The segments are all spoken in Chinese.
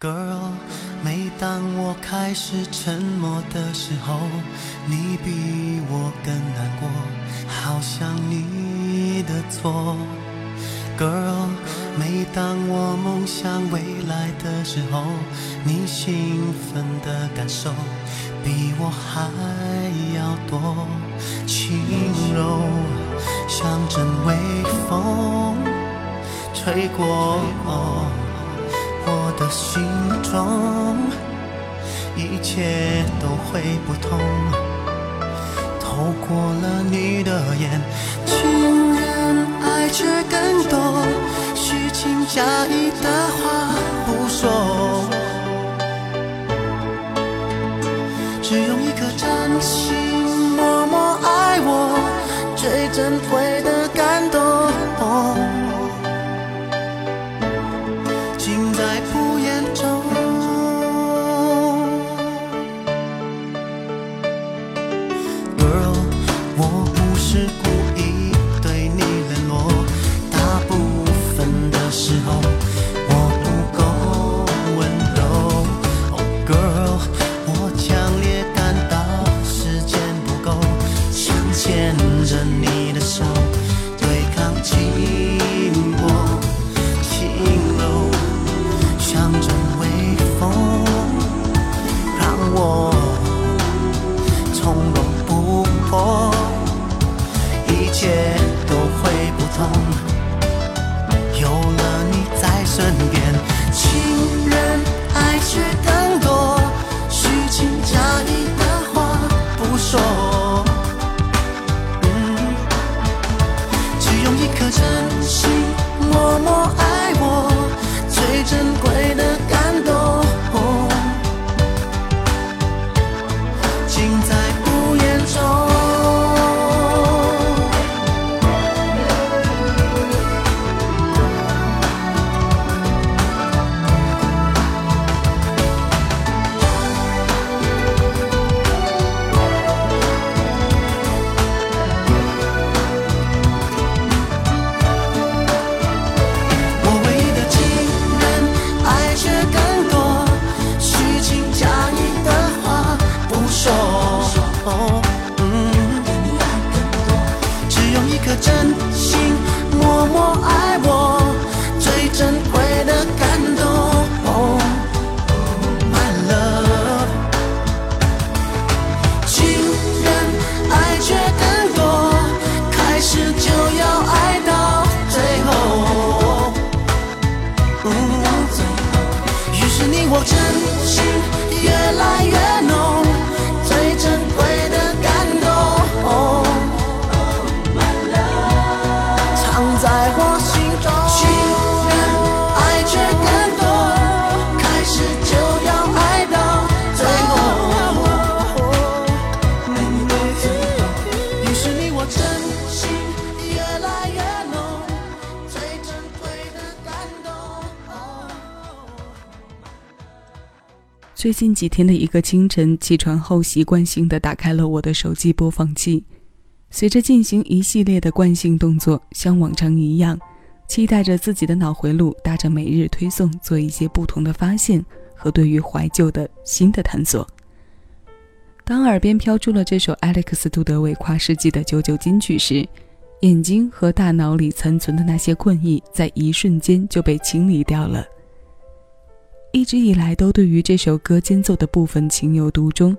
Girl，每当我开始沉默的时候，你比我更难过，好像你的错。Girl，每当我梦想未来的时候，你兴奋的感受比我还要多，轻柔像阵微风吹过。我的心中，一切都会不同。透过了你的眼，情人爱却更多，虚情假意的最近几天的一个清晨，起床后习惯性的打开了我的手机播放器，随着进行一系列的惯性动作，像往常一样，期待着自己的脑回路搭着每日推送做一些不同的发现和对于怀旧的新的探索。当耳边飘出了这首艾利克斯·杜德伟跨世纪的九九金曲时，眼睛和大脑里残存的那些困意，在一瞬间就被清理掉了。一直以来都对于这首歌间奏的部分情有独钟，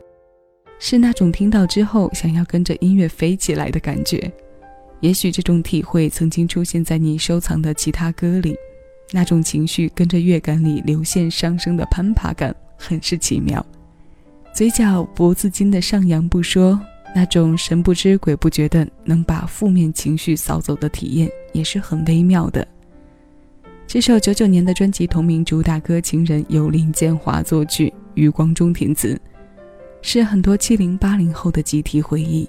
是那种听到之后想要跟着音乐飞起来的感觉。也许这种体会曾经出现在你收藏的其他歌里，那种情绪跟着乐感里流线上升的攀爬感很是奇妙，嘴角不自禁的上扬不说，那种神不知鬼不觉的能把负面情绪扫走的体验也是很微妙的。这首九九年的专辑同名主打歌《情人》由林建华作曲，余光中填词，是很多七零八零后的集体回忆。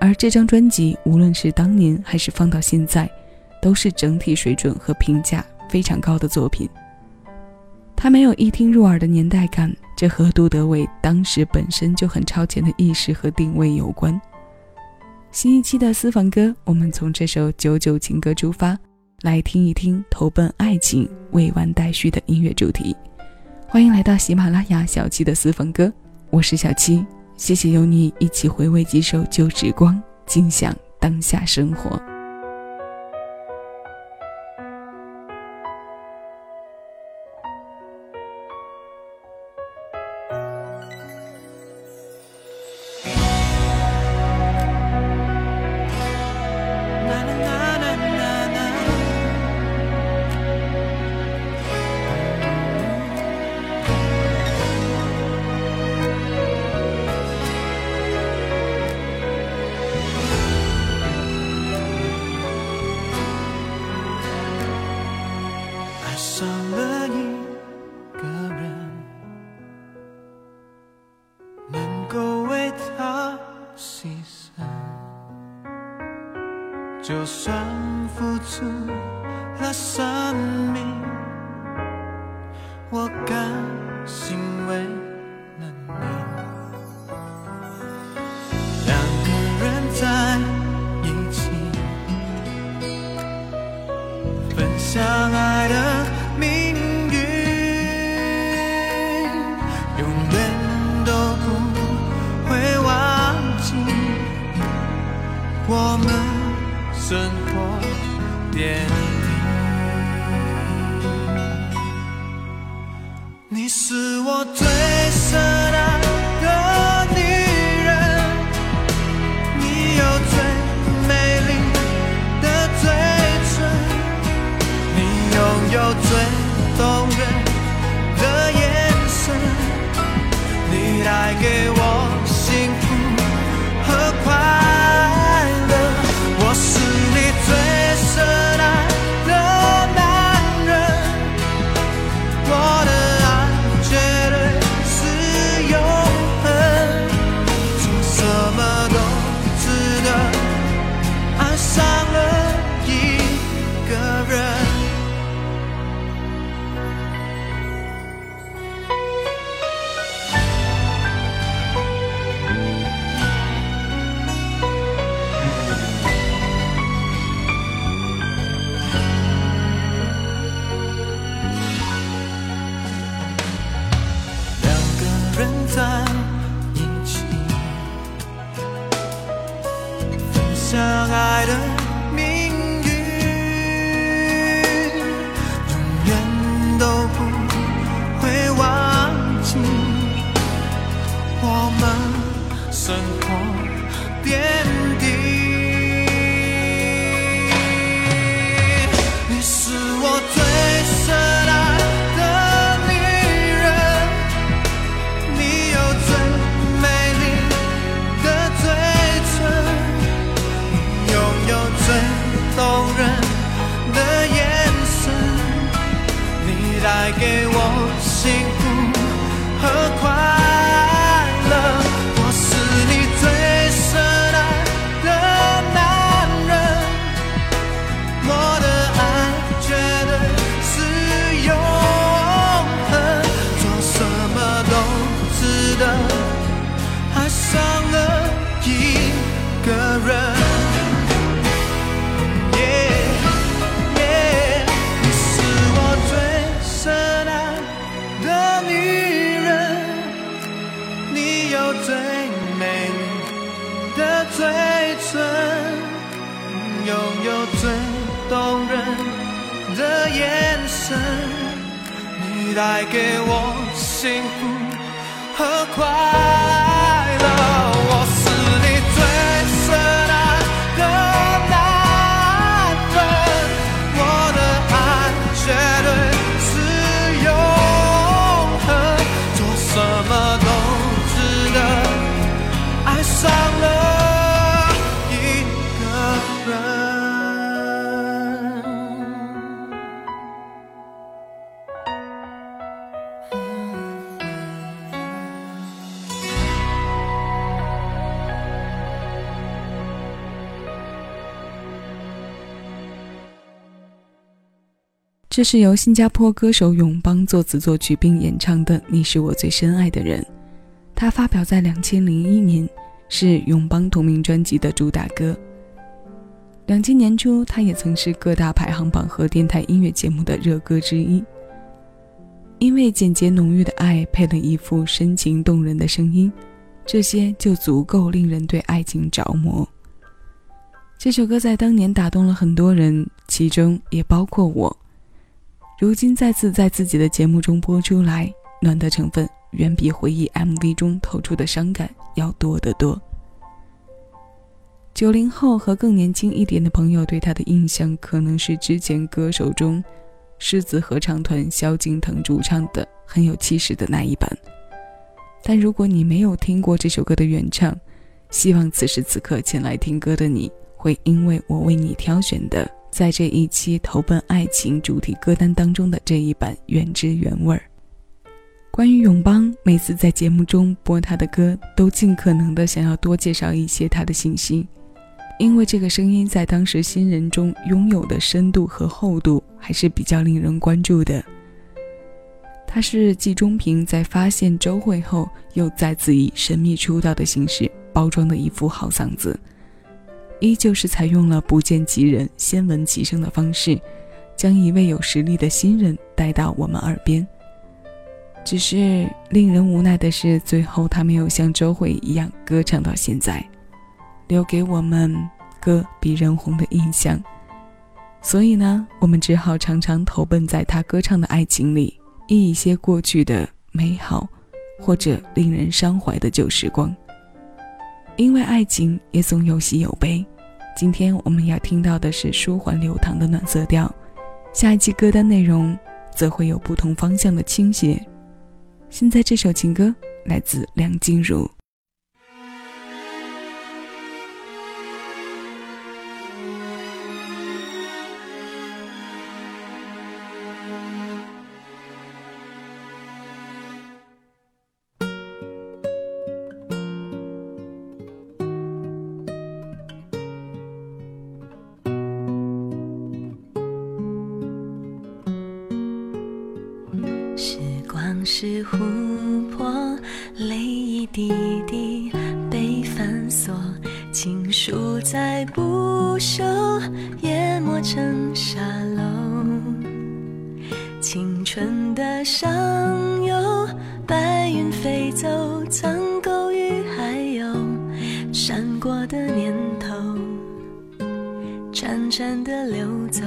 而这张专辑，无论是当年还是放到现在，都是整体水准和评价非常高的作品。它没有一听入耳的年代感，这和杜德伟当时本身就很超前的意识和定位有关。新一期的私房歌，我们从这首九九情歌出发。来听一听投奔爱情、未完待续的音乐主题。欢迎来到喜马拉雅小七的私房歌，我是小七，谢谢有你一起回味几首旧时光，尽享当下生活。你带最动人的眼神，你带给我幸福和快乐。这是由新加坡歌手永邦作词作曲并演唱的《你是我最深爱的人》，它发表在两千零一年，是永邦同名专辑的主打歌。两千年初，它也曾是各大排行榜和电台音乐节目的热歌之一。因为简洁浓郁的爱配了一副深情动人的声音，这些就足够令人对爱情着魔。这首歌在当年打动了很多人，其中也包括我。如今再次在自己的节目中播出来，暖的成分远比回忆 MV 中透出的伤感要多得多。九零后和更年轻一点的朋友对他的印象，可能是之前歌手中。狮子合唱团萧敬腾主唱的很有气势的那一版，但如果你没有听过这首歌的原唱，希望此时此刻前来听歌的你会因为我为你挑选的，在这一期投奔爱情主题歌单当中的这一版原汁原味儿。关于永邦，每次在节目中播他的歌，都尽可能的想要多介绍一些他的信息。因为这个声音在当时新人中拥有的深度和厚度还是比较令人关注的。他是季中平在发现周慧后，又再次以神秘出道的形式包装的一副好嗓子，依旧是采用了不见其人先闻其声的方式，将一位有实力的新人带到我们耳边。只是令人无奈的是，最后他没有像周慧一样歌唱到现在。留给我们歌比人红的印象，所以呢，我们只好常常投奔在他歌唱的爱情里，忆一些过去的美好，或者令人伤怀的旧时光。因为爱情也总有喜有悲，今天我们要听到的是舒缓流淌的暖色调，下一期歌单内容则会有不同方向的倾斜。现在这首情歌来自梁静茹。是琥珀，泪一滴滴被反锁，情书再不朽，也磨成沙漏。青春的上游，白云飞走，苍狗与还有闪过的念头，潺潺的流走。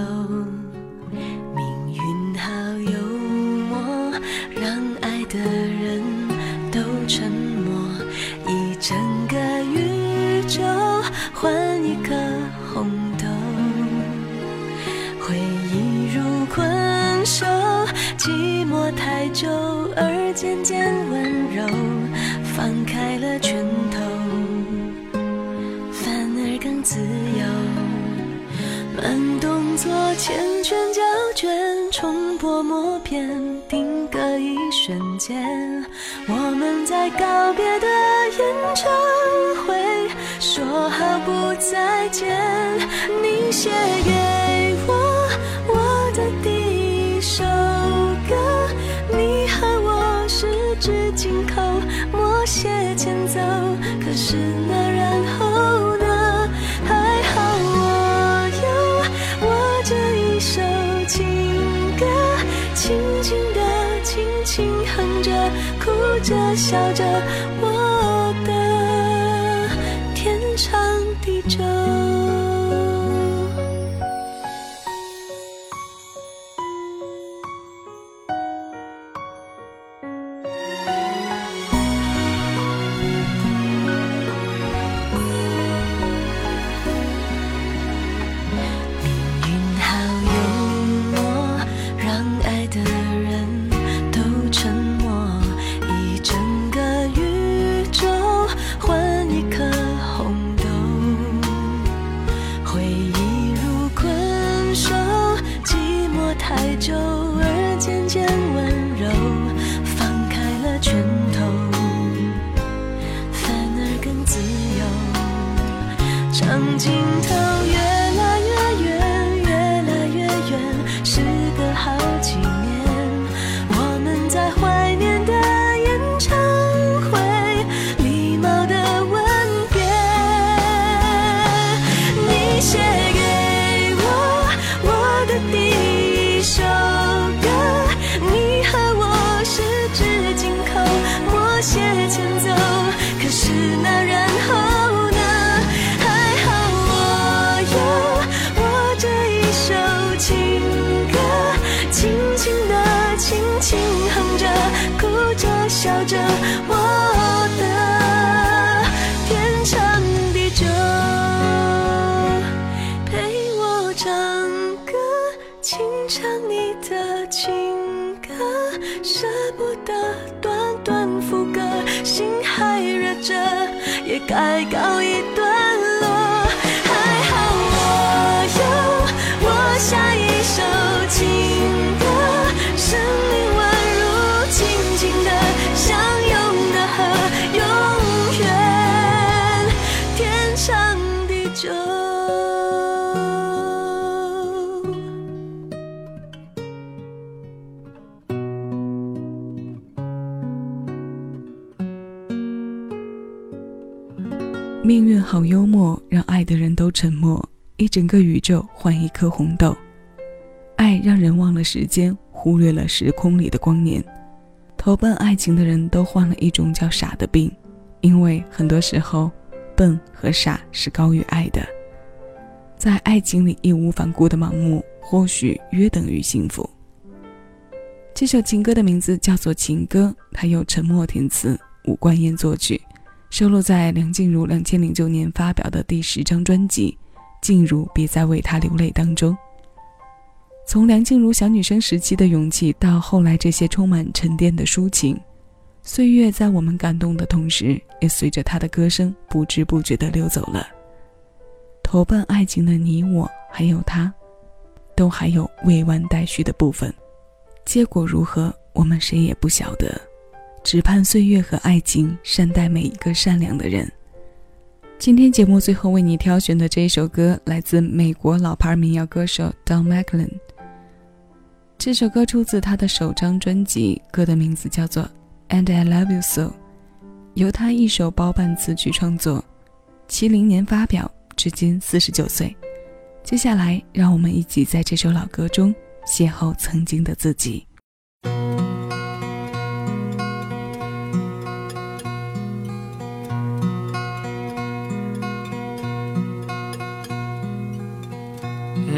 手寂寞太久，而渐渐温柔，放开了拳头，反而更自由。慢动作缱绻胶卷，重播默片，定格一瞬间。我们在告别的演唱会，说好不再见。你写是那然后呢？还好我有我这一首情歌，轻轻地，轻轻哼着，哭着，笑着，我好幽默，让爱的人都沉默。一整个宇宙换一颗红豆，爱让人忘了时间，忽略了时空里的光年。投奔爱情的人都患了一种叫傻的病，因为很多时候，笨和傻是高于爱的。在爱情里义无反顾的盲目，或许约等于幸福。这首情歌的名字叫做《情歌》，它由沉默填词，伍冠燕作曲。收录在梁静茹两千零九年发表的第十张专辑《静茹别再为他流泪》当中。从梁静茹小女生时期的勇气，到后来这些充满沉淀的抒情，岁月在我们感动的同时，也随着她的歌声不知不觉地溜走了。投奔爱情的你我，还有他，都还有未完待续的部分。结果如何，我们谁也不晓得。只盼岁月和爱情善待每一个善良的人。今天节目最后为你挑选的这一首歌，来自美国老牌民谣歌手 Don McLean。这首歌出自他的首张专辑，歌的名字叫做《And I Love You So》，由他一手包办词曲创作，七零年发表，至今四十九岁。接下来，让我们一起在这首老歌中邂逅曾经的自己。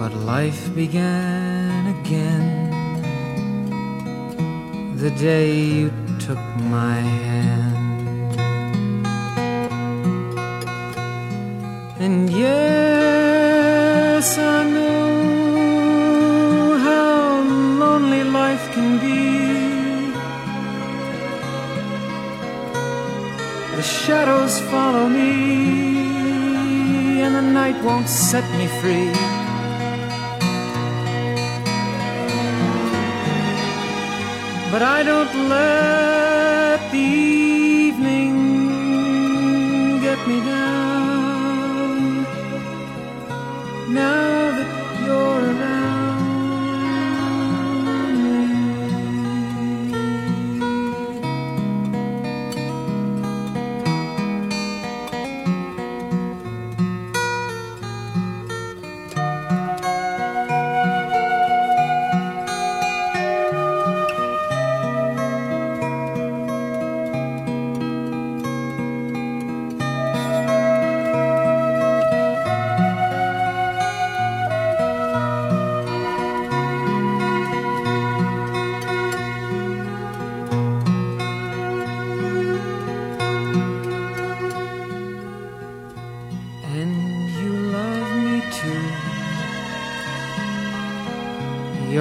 But life began again the day you took my hand. And yes, I know how lonely life can be. The shadows follow me, and the night won't set me free. But I don't let the evening get me down.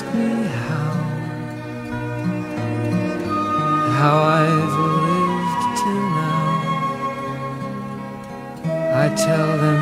Ask me how how I've lived till now. I tell them